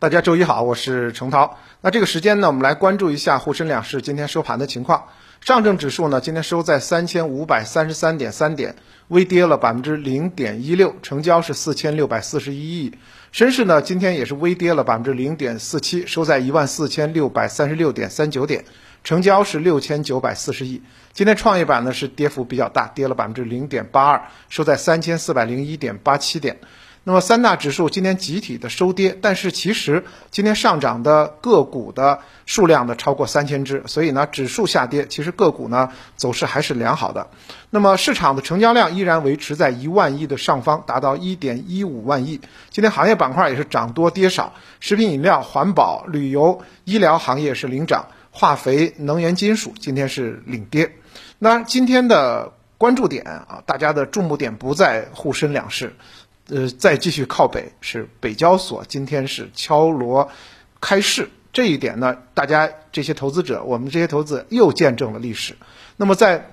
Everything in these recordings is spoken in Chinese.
大家周一好，我是程涛。那这个时间呢，我们来关注一下沪深两市今天收盘的情况。上证指数呢，今天收在三千五百三十三点三点，微跌了百分之零点一六，成交是四千六百四十一亿。深市呢，今天也是微跌了百分之零点四七，收在一万四千六百三十六点三九点，成交是六千九百四十亿。今天创业板呢是跌幅比较大，跌了百分之零点八二，收在三千四百零一点八七点。那么三大指数今天集体的收跌，但是其实今天上涨的个股的数量呢超过三千只，所以呢指数下跌，其实个股呢走势还是良好的。那么市场的成交量依然维持在一万亿的上方，达到一点一五万亿。今天行业板块也是涨多跌少，食品饮料、环保、旅游、医疗行业是领涨，化肥、能源、金属今天是领跌。那今天的关注点啊，大家的注目点不在沪深两市。呃，再继续靠北是北交所，今天是敲锣开市，这一点呢，大家这些投资者，我们这些投资又见证了历史。那么，在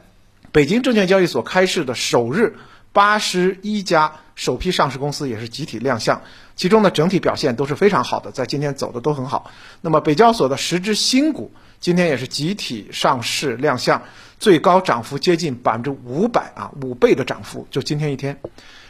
北京证券交易所开市的首日，八十一家首批上市公司也是集体亮相，其中呢，整体表现都是非常好的，在今天走的都很好。那么，北交所的十只新股今天也是集体上市亮相，最高涨幅接近百分之五百啊，五倍的涨幅，就今天一天。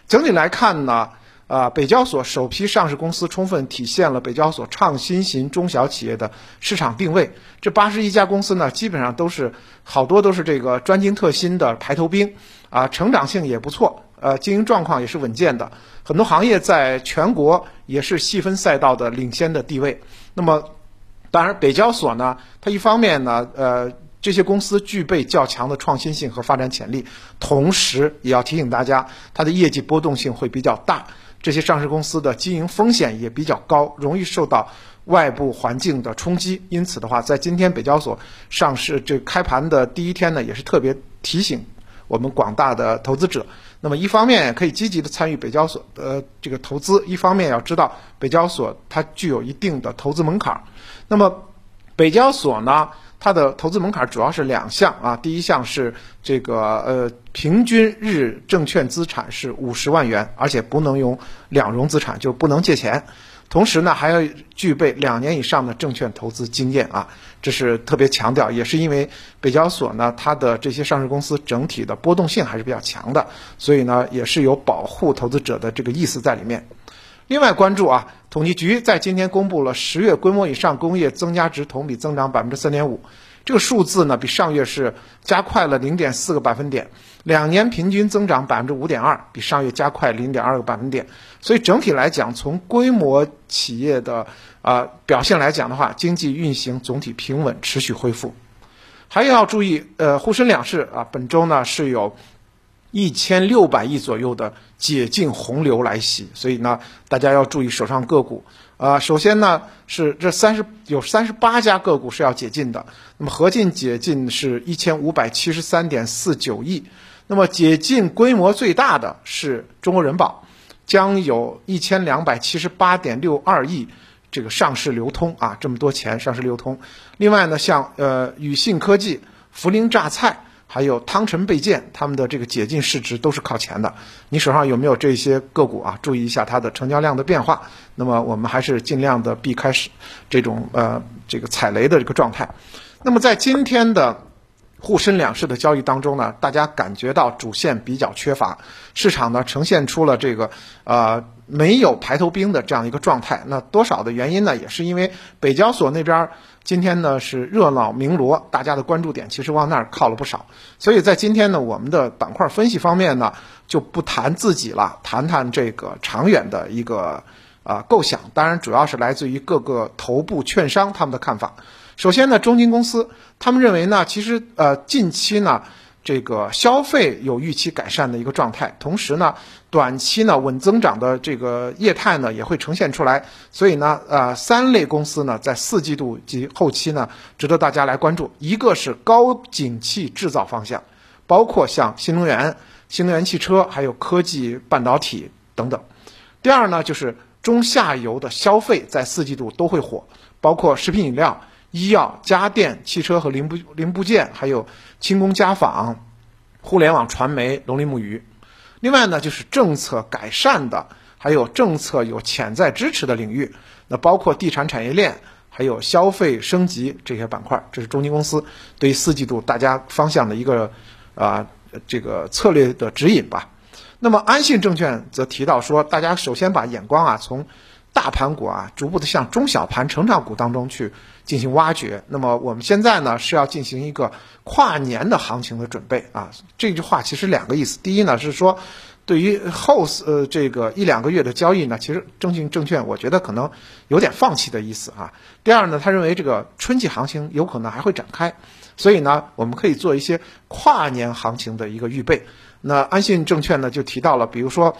整体来看呢，啊，北交所首批上市公司充分体现了北交所创新型中小企业的市场定位。这八十一家公司呢，基本上都是好多都是这个专精特新的排头兵，啊，成长性也不错，呃，经营状况也是稳健的，很多行业在全国也是细分赛道的领先的地位。那么，当然北交所呢，它一方面呢，呃。这些公司具备较强的创新性和发展潜力，同时也要提醒大家，它的业绩波动性会比较大。这些上市公司的经营风险也比较高，容易受到外部环境的冲击。因此的话，在今天北交所上市这开盘的第一天呢，也是特别提醒我们广大的投资者。那么一方面可以积极的参与北交所的这个投资，一方面要知道北交所它具有一定的投资门槛。那么北交所呢？它的投资门槛主要是两项啊，第一项是这个呃平均日证券资产是五十万元，而且不能用两融资产，就不能借钱。同时呢，还要具备两年以上的证券投资经验啊，这是特别强调，也是因为北交所呢，它的这些上市公司整体的波动性还是比较强的，所以呢，也是有保护投资者的这个意思在里面。另外关注啊，统计局在今天公布了十月规模以上工业增加值同比增长百分之三点五，这个数字呢比上月是加快了零点四个百分点，两年平均增长百分之五点二，比上月加快零点二个百分点。所以整体来讲，从规模企业的啊表现来讲的话，经济运行总体平稳，持续恢复。还要注意，呃，沪深两市啊，本周呢是有。一千六百亿左右的解禁洪流来袭，所以呢，大家要注意手上个股。啊，首先呢是这三十有三十八家个股是要解禁的，那么合计解禁是一千五百七十三点四九亿。那么解禁规模最大的是中国人保，将有一千两百七十八点六二亿这个上市流通啊，这么多钱上市流通。另外呢，像呃宇信科技、涪陵榨菜。还有汤臣倍健，他们的这个解禁市值都是靠前的。你手上有没有这些个股啊？注意一下它的成交量的变化。那么我们还是尽量的避开是这种呃这个踩雷的这个状态。那么在今天的沪深两市的交易当中呢，大家感觉到主线比较缺乏，市场呢呈现出了这个呃没有排头兵的这样一个状态。那多少的原因呢？也是因为北交所那边。今天呢是热闹鸣锣，大家的关注点其实往那儿靠了不少，所以在今天呢，我们的板块分析方面呢就不谈自己了，谈谈这个长远的一个啊构想，当然主要是来自于各个头部券商他们的看法。首先呢，中金公司他们认为呢，其实呃近期呢。这个消费有预期改善的一个状态，同时呢，短期呢稳增长的这个业态呢也会呈现出来，所以呢，呃，三类公司呢在四季度及后期呢值得大家来关注。一个是高景气制造方向，包括像新能源、新能源汽车，还有科技半导体等等。第二呢，就是中下游的消费在四季度都会火，包括食品饮料。医药、家电、汽车和零部零部件，还有轻工家纺、互联网传媒、农林牧渔。另外呢，就是政策改善的，还有政策有潜在支持的领域，那包括地产产业链，还有消费升级这些板块，这是中金公司对四季度大家方向的一个啊这个策略的指引吧。那么安信证券则提到说，大家首先把眼光啊从大盘股啊逐步的向中小盘成长股当中去进行挖掘。那么我们现在呢是要进行一个跨年的行情的准备啊。这句话其实两个意思，第一呢是说。对于后呃这个一两个月的交易呢，其实中信证券我觉得可能有点放弃的意思啊。第二呢，他认为这个春季行情有可能还会展开，所以呢，我们可以做一些跨年行情的一个预备。那安信证券呢就提到了，比如说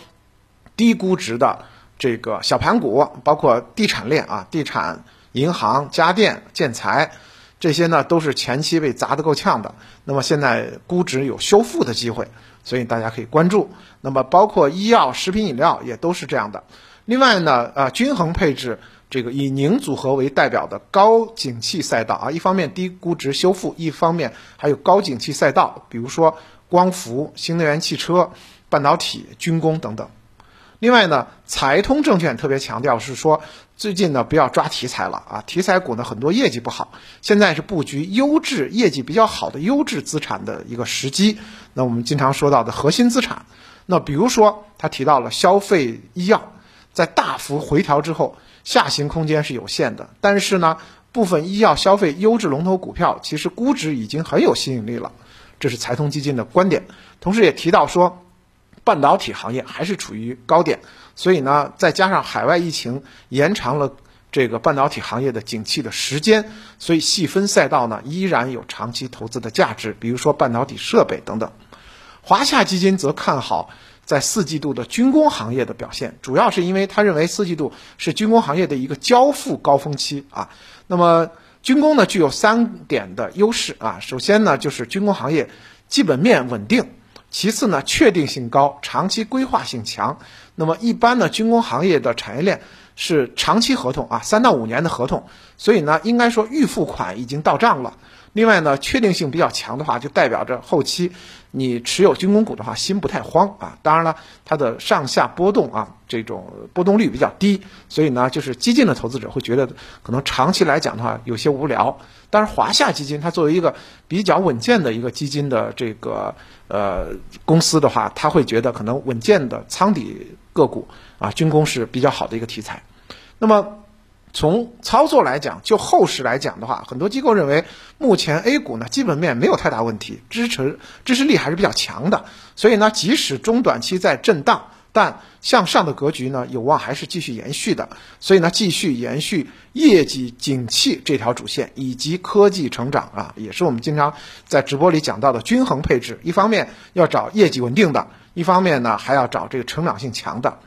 低估值的这个小盘股，包括地产链啊，地产、银行、家电、建材这些呢，都是前期被砸得够呛的，那么现在估值有修复的机会。所以大家可以关注，那么包括医药、食品饮料也都是这样的。另外呢，呃，均衡配置这个以宁组合为代表的高景气赛道啊，一方面低估值修复，一方面还有高景气赛道，比如说光伏、新能源汽车、半导体、军工等等。另外呢，财通证券特别强调是说，最近呢不要抓题材了啊，题材股呢很多业绩不好，现在是布局优质、业绩比较好的优质资产的一个时机。那我们经常说到的核心资产，那比如说他提到了消费医药，在大幅回调之后，下行空间是有限的，但是呢，部分医药消费优质龙头股票其实估值已经很有吸引力了，这是财通基金的观点，同时也提到说。半导体行业还是处于高点，所以呢，再加上海外疫情延长了这个半导体行业的景气的时间，所以细分赛道呢依然有长期投资的价值，比如说半导体设备等等。华夏基金则看好在四季度的军工行业的表现，主要是因为他认为四季度是军工行业的一个交付高峰期啊。那么军工呢具有三点的优势啊，首先呢就是军工行业基本面稳定。其次呢，确定性高，长期规划性强。那么一般呢，军工行业的产业链是长期合同啊，三到五年的合同，所以呢，应该说预付款已经到账了。另外呢，确定性比较强的话，就代表着后期。你持有军工股的话，心不太慌啊。当然了，它的上下波动啊，这种波动率比较低，所以呢，就是激进的投资者会觉得可能长期来讲的话有些无聊。但是华夏基金它作为一个比较稳健的一个基金的这个呃公司的话，他会觉得可能稳健的仓底个股啊，军工是比较好的一个题材。那么。从操作来讲，就后市来讲的话，很多机构认为目前 A 股呢基本面没有太大问题，支持支持力还是比较强的。所以呢，即使中短期在震荡，但向上的格局呢有望还是继续延续的。所以呢，继续延续业绩景气这条主线，以及科技成长啊，也是我们经常在直播里讲到的均衡配置。一方面要找业绩稳定的，一方面呢还要找这个成长性强的。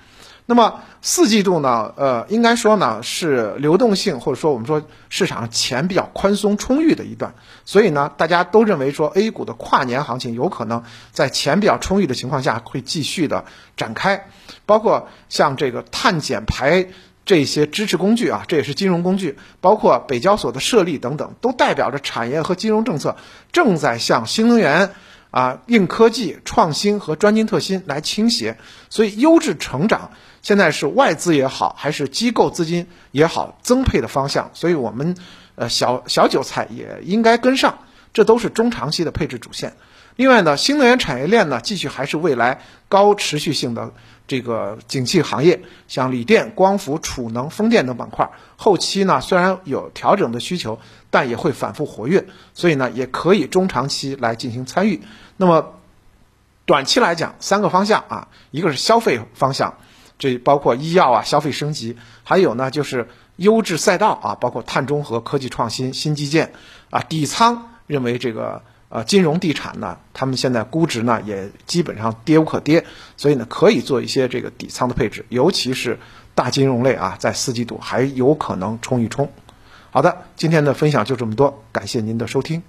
那么四季度呢，呃，应该说呢是流动性或者说我们说市场钱比较宽松充裕的一段，所以呢，大家都认为说 A 股的跨年行情有可能在钱比较充裕的情况下会继续的展开，包括像这个碳减排这些支持工具啊，这也是金融工具，包括北交所的设立等等，都代表着产业和金融政策正在向新能源。啊，硬科技创新和专精特新来倾斜，所以优质成长现在是外资也好，还是机构资金也好增配的方向。所以我们呃小小韭菜也应该跟上，这都是中长期的配置主线。另外呢，新能源产业链呢继续还是未来高持续性的这个景气行业，像锂电、光伏、储能、风电等板块，后期呢虽然有调整的需求。但也会反复活跃，所以呢，也可以中长期来进行参与。那么，短期来讲，三个方向啊，一个是消费方向，这包括医药啊、消费升级，还有呢就是优质赛道啊，包括碳中和、科技创新、新基建啊。底仓认为这个啊金融地产呢，他们现在估值呢也基本上跌无可跌，所以呢可以做一些这个底仓的配置，尤其是大金融类啊，在四季度还有可能冲一冲。好的，今天的分享就这么多，感谢您的收听。